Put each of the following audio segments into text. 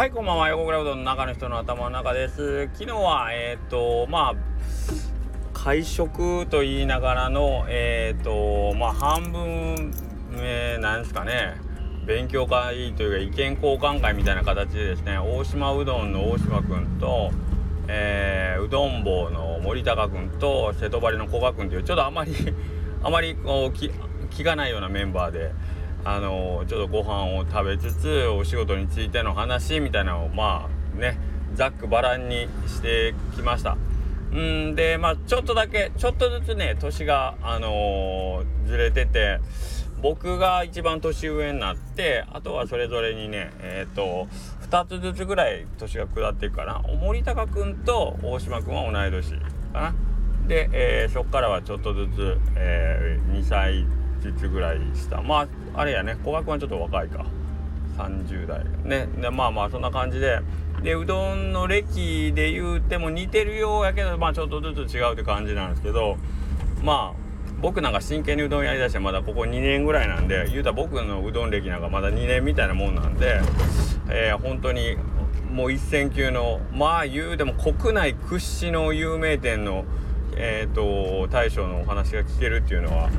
はい、こんばんは。横倉うどんの中の人の頭の中です。昨日は、えっ、ー、と、まあ、会食と言いながらの、えっ、ー、と、まあ、半分、えー、なんですかね、勉強会というか意見交換会みたいな形でですね、大島うどんの大島君と、えー、うどん坊の森高君と瀬戸張の古賀君というちょっとあまりあまりこう気がないようなメンバーであのちょっとご飯を食べつつお仕事についての話みたいなのをまあねざっくばらんにしてきました。うんでまあちょっとだけちょっとずつね年があのー、ずれてて僕が一番年上になってあとはそれぞれにねえっ、ー、と2つずつぐらい年が下っていくかな。森高君と大島君は同い年かな。で、えー、そっからはちょっとずつ、えー、2歳つぐらいしたまああれやね。古賀君はちょっと若いか。30代。ね。でまあまあそんな感じで。でうどんの歴で言うても似てるようやけどまあちょっとずつ違うって感じなんですけど。まあ僕なんか真剣にうどんやりだしてまだここ2年ぐらいなんで言うたら僕のうどん歴なんかまだ2年みたいなもんなんで、えー、本当にもう一線級のまあ言うでも国内屈指の有名店のえっ、ー、と大将のお話が聞けるっていうのは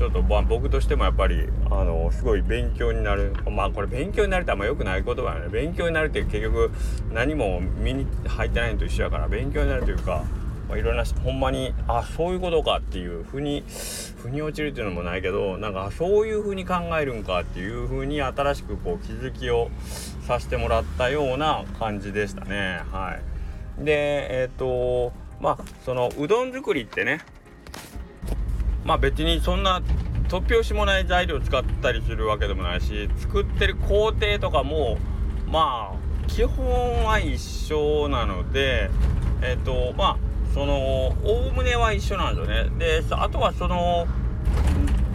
ちょっと、まあ、僕としてもやっぱりあのすごい勉強になる。まあこれ勉強になるってあんま良くない言葉よね。勉強になるって結局何も身に入ってないのと一緒やから勉強になるというか、まあ、いろんなほんまにあそういうことかっていうふうに腑に落ちるっていうのもないけどなんかそういうふうに考えるんかっていうふうに新しくこう気づきをさせてもらったような感じでしたね。はい。でえっ、ー、とまあそのうどん作りってねまあ別にそんな突拍子もない材料使ったりするわけでもないし作ってる工程とかもまあ基本は一緒なのでえっ、ー、とまあそのおおむねは一緒なんですよね。であとはその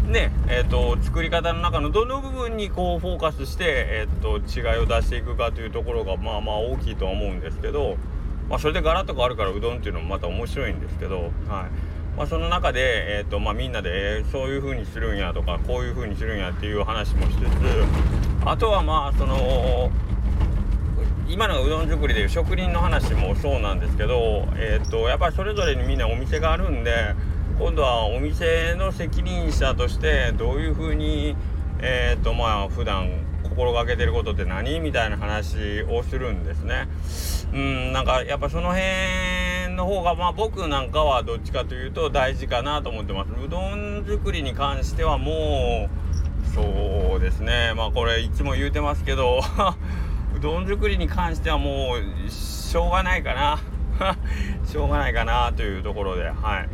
ねえーと、作り方の中のどの部分にこうフォーカスして、えーと、違いを出していくかというところがまあまあ大きいとは思うんですけど、まあ、それでガラッと変わるからうどんっていうのもまた面白いんですけど、はい。まあ、その中で、えーとまあ、みんなで、えー、そういう風にするんやとかこういう風にするんやっていう話もしつつあとはまあその今のうどん作りでいう職人の話もそうなんですけど、えーと、やっぱりそれぞれにみんなお店があるんで今度はお店の責任者としてどういう風にえっ、ー、とまあ普段心がけてることって何みたいな話をするんですね。うんなんかやっぱその辺の方がまあ僕なんかはどっちかというと大事かなと思ってます。うどん作りに関してはもうそうですね。まあこれいつも言うてますけど うどん作りに関してはもうしょうがないかな。しょうがないかなというところではい。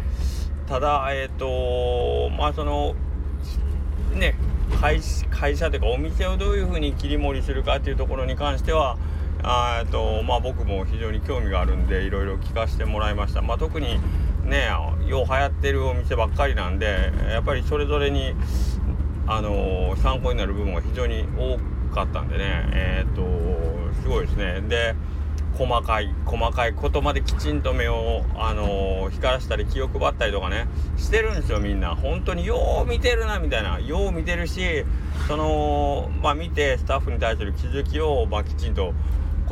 ただえっ、ー、とまあそのね会社というかお店をどういうふうに切り盛りするかっていうところに関してはあとまあ僕も非常に興味があるんでいろいろ聞かせてもらいました、まあ、特にねよう流行ってるお店ばっかりなんでやっぱりそれぞれにあのー、参考になる部分が非常に多かったんでね。えっ、とすごいですね。で細かい細かいことまできちんと目を、あのー、光らせたり気を配ったりとかねしてるんですよみんな。本当によう見てるなみたいな。よう見てるしそのまあ見てスタッフに対する気づきを、まあ、きちんと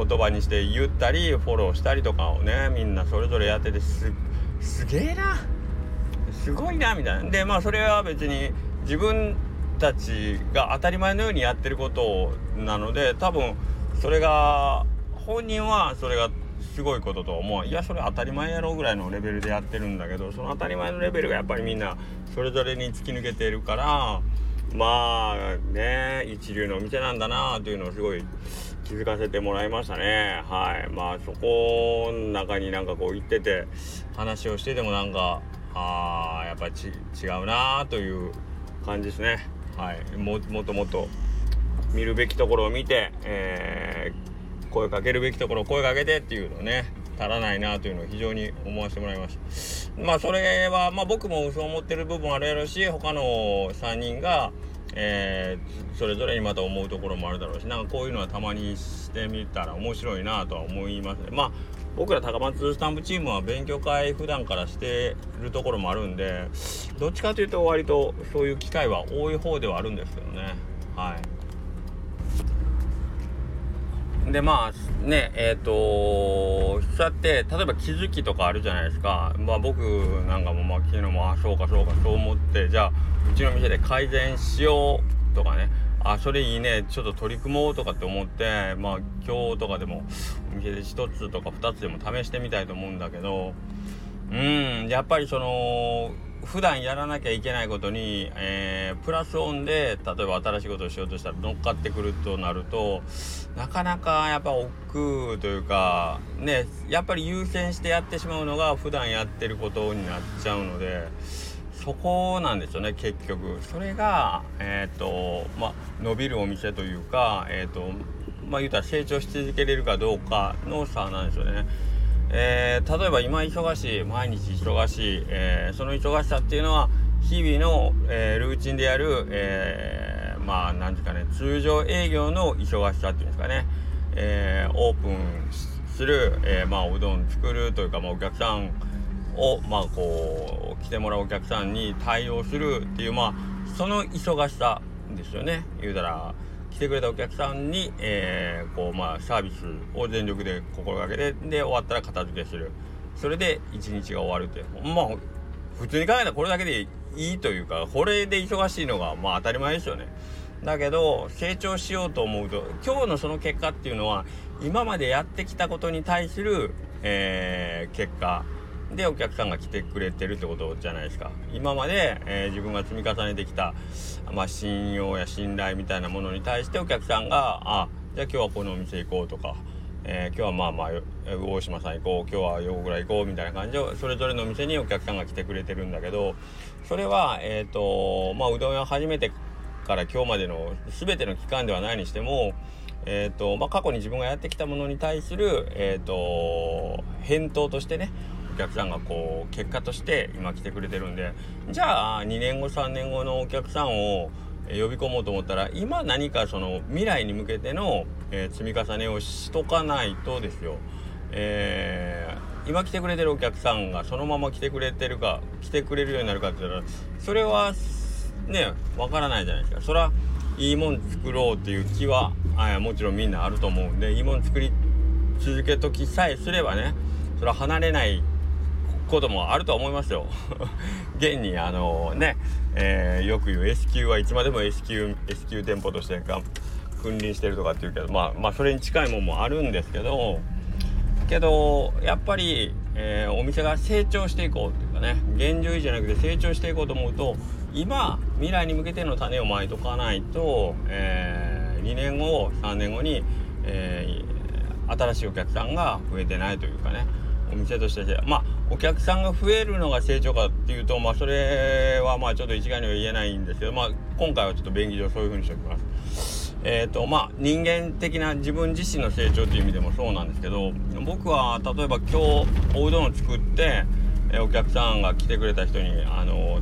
言葉にして言ったりフォローしたりとかをねみんなそれぞれやっててすすげえな。すごいなみたいな。でまあそれは別に自分たちが当たり前のようにやってることなので多分それが本人はそれがすごいことと思う。いやそれ当たり前やろうぐらいのレベルでやってるんだけどその当たり前のレベルがやっぱりみんなそれぞれに突き抜けてるからまあね一流のお店なんだなというのをすごい気づかせてもらいましたね。はい。まあそこの中になんかこう行ってて話をしててもなんかああやっぱち違うなという感じですね。はい。ももっともっと見るべきところを見て、えー、声かけるべきところを声かけてっていうのね足らないなというのを非常に思わせてもらいました。まあそれはまあ僕もそう思ってる部分あるやろし他の3人がえー、それぞれにまた思うところもあるだろうしなんかこういうのはたまにしてみたら面白いなとは思います。ねまあ僕ら高松スタンプチームは勉強会普段からしてるところもあるんでどっちかというと割とそういう機会は多い方ではあるんですけどね。はい。でまあねえっ、ー、とそうやって例えば気づきとかあるじゃないですか。まあ僕なんかもまあ昨日もあそうかそうかそう思ってじゃあうちの店で改善しようとかね。あそれいいね。ちょっと取り組もうとかって思ってまあ今日とかでもお店で1つとか2つでも試してみたいと思うんだけど。うんやっぱりその普段やらなきゃいけないことに、えー、プラスオンで例えば新しいことをしようとしたら乗っかってくるとなるとなかなかやっぱ億劫というかねやっぱり優先してやってしまうのが普段やってることになっちゃうのでそこなんですよね結局それがえっ、ー、とま伸びるお店というかえっ、ー、とま言うたら成長し続けれるかどうかの差なんですよね。えー、例えば今忙しい毎日忙しい、えー、その忙しさっていうのは日々の、えー、ルーチンでやる、えー、まあ何ですかね通常営業の忙しさっていうんですかね、え、オープンする、え、まあうどん作るというか、まあ、お客さんをまあこう来てもらうお客さんに対応するっていうまあその忙しさですよね言うたら。来てくれたお客さんに、えー、こうまあサービスを全力で心がけてで終わったら片付けする。それで一日が終わるってまあ普通に考えたらこれだけでいいというかこれで忙しいのがまあ当たり前ですよね。だけど成長しようと思うと今日のその結果っていうのは今までやってきたことに対する、えー、結果。でお客さんが来てくれてるってことじゃないですか。今まで、えー、自分が積み重ねてきた、まあ、信用や信頼みたいなものに対してお客さんがあじゃあ今日はこのお店行こうとか、えー、今日はまあまあ大島さん行こう今日は横倉行こうみたいな感じでそれぞれのお店にお客さんが来てくれてるんだけどそれはえっ、ー、とまあうどん屋始めてから今日までの全ての期間ではないにしてもえーとまあ、過去に自分がやってきたものに対する、えーと返答としてね客さんがこう結果として今来てくれてるんでじゃあ2年後3年後のお客さんを呼び込もうと思ったら今何かその未来に向けての、えー、積み重ねをしとかないとですよ、えー、今来てくれてるお客さんがそのまま来てくれてるか来てくれるようになるかって言ったらそれはねわからないじゃないですか。それはいいもん作ろうっていう気はあもちろんみんなあると思うんでいいもん作り続けときさえすればねそれは離れないこともあると思いますよ。現にあのね、えー、よく言う S 級はいつまでも S 級 S 級店舗としてが君臨してるとかっていうけどまあまあそれに近いもんもあるんですけどけどやっぱり、えー、お店が成長していこうっていうかね現状維持じゃなくて成長していこうと思うと今未来に向けての種をまいとかないと、えー、2年後3年後に、えー、新しいお客さんが増えてないというかね店としてまあお客さんが増えるのが成長かっていうとまあそれはまあちょっと一概には言えないんですけどまあ今回はちょっと便宜上そういうふうにしておきます。えーとまあ、人間的な自分自身の成長という意味でもそうなんですけど僕は例えば今日おうどんを作って、えお客さんが来てくれた人にあの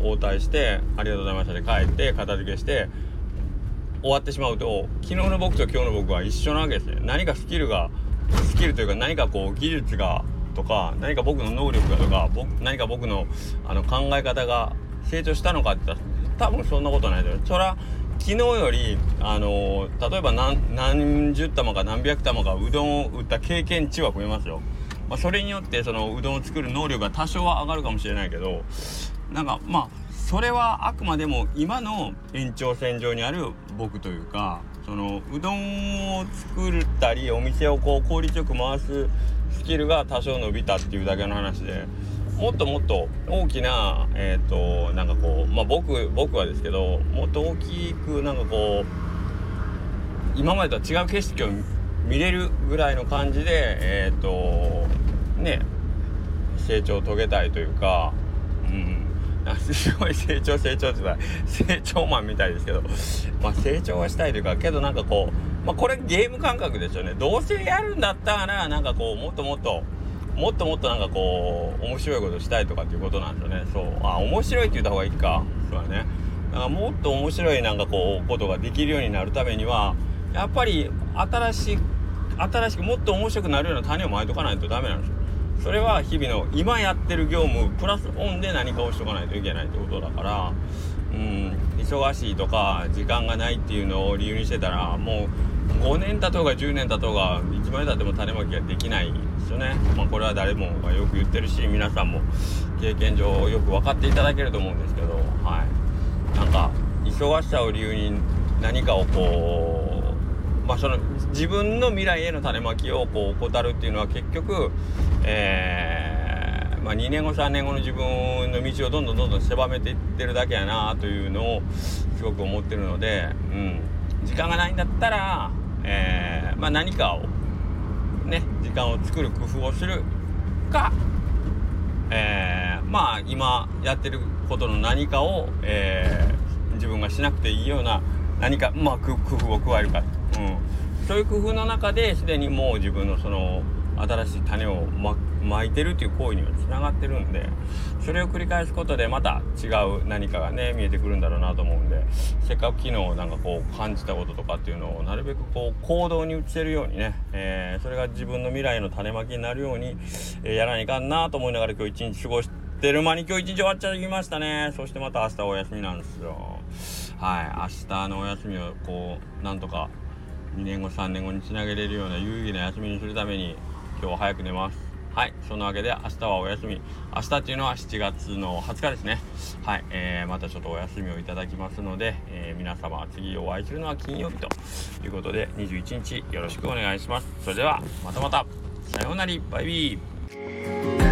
応対して「ありがとうございました」で帰って片付けして終わってしまうと昨日の僕と今日の僕は一緒なわけですね何かスキルがスキルというか何かこう技術がとか何か僕の能力がとか僕何か僕のあの考え方が成長したのかって言ったら多分そんなことないですそれは昨日よりあの例えば何十玉か何百玉かうどんを打った経験値は増えますよ、まあ、それによってそのうどんを作る能力が多少は上がるかもしれないけどなんかまあそれはあくまでも今の延長線上にある僕というかそのうどんを作ったりお店をこう効率よく回すスキルが多少伸びたっていうだけの話でもっともっと大きなえっ、ー、となんかこうまあ僕僕はですけどもっと大きくなんかこう今までとは違う景色を見れるぐらいの感じでえっ、ー、とね成長を遂げたいというかすごい成長成長って言ったら成長マンみたいですけど。まあ成長はしたいというかけどなんかこうまあこれゲーム感覚ですよね。どうせやるんだったらなんかこうもっともっともっともっとなんかこう面白いことしたいとかっていうことなんですよね。そう。あ面白いって言った方がいいか。そうだね。だからもっと面白いなんかこうことができるようになるためにはやっぱり新しい新しくもっと面白くなるような種をまいとかないとダメなんですよ。それは日々の今やってる業務プラスオンで何かをしとかないといけないってことだからうん忙しいとか時間がないっていうのを理由にしてたらもう5年経とうが10年経とうがいつまでたっても種まきができないですよね、まあ、これは誰もがよく言ってるし皆さんも経験上よく分かっていただけると思うんですけどはい。なんか忙しさを理由に何かをこうまあその自分の未来への種まきをこう怠るっていうのは結局えー、まあ、2年後3年後の自分の道をどんどんどんどん狭めていってるだけやなというのをすごく思ってるので、うん、時間がないんだったら、えー、まあ、何かをね時間を作る工夫をするか、えー、まあ今やってることの何かを、えー、自分がしなくていいような何か、まあ、工夫を加えるか、うん、そういう工夫の中ですでにもう自分のその新しい種をま巻いてるっていう行為にはつながってるんでそれを繰り返すことでまた違う何かがね見えてくるんだろうなと思うんでせっかく昨日なんかこう感じたこととかっていうのをなるべくこう行動に移せるようにね、えー、それが自分の未来の種まきになるように、えー、やらないかんなと思いながら今日一日過ごしてる間に今日一日終わっちゃいましたね。そしてまた明日お休みなんですよ。はい。明日のお休みをこうなんとか2年後3年後につなげれるような有意義な休みにするために今日は早く寝ます。はいそんなわけで明日はお休み。明日っていうのは7月の20日ですね。はい、えー、またちょっとお休みをいただきますので、えー、皆様次お会いするのは金曜日ということで21日よろしくお願いします。それではまたまた。さようなら。バイビー。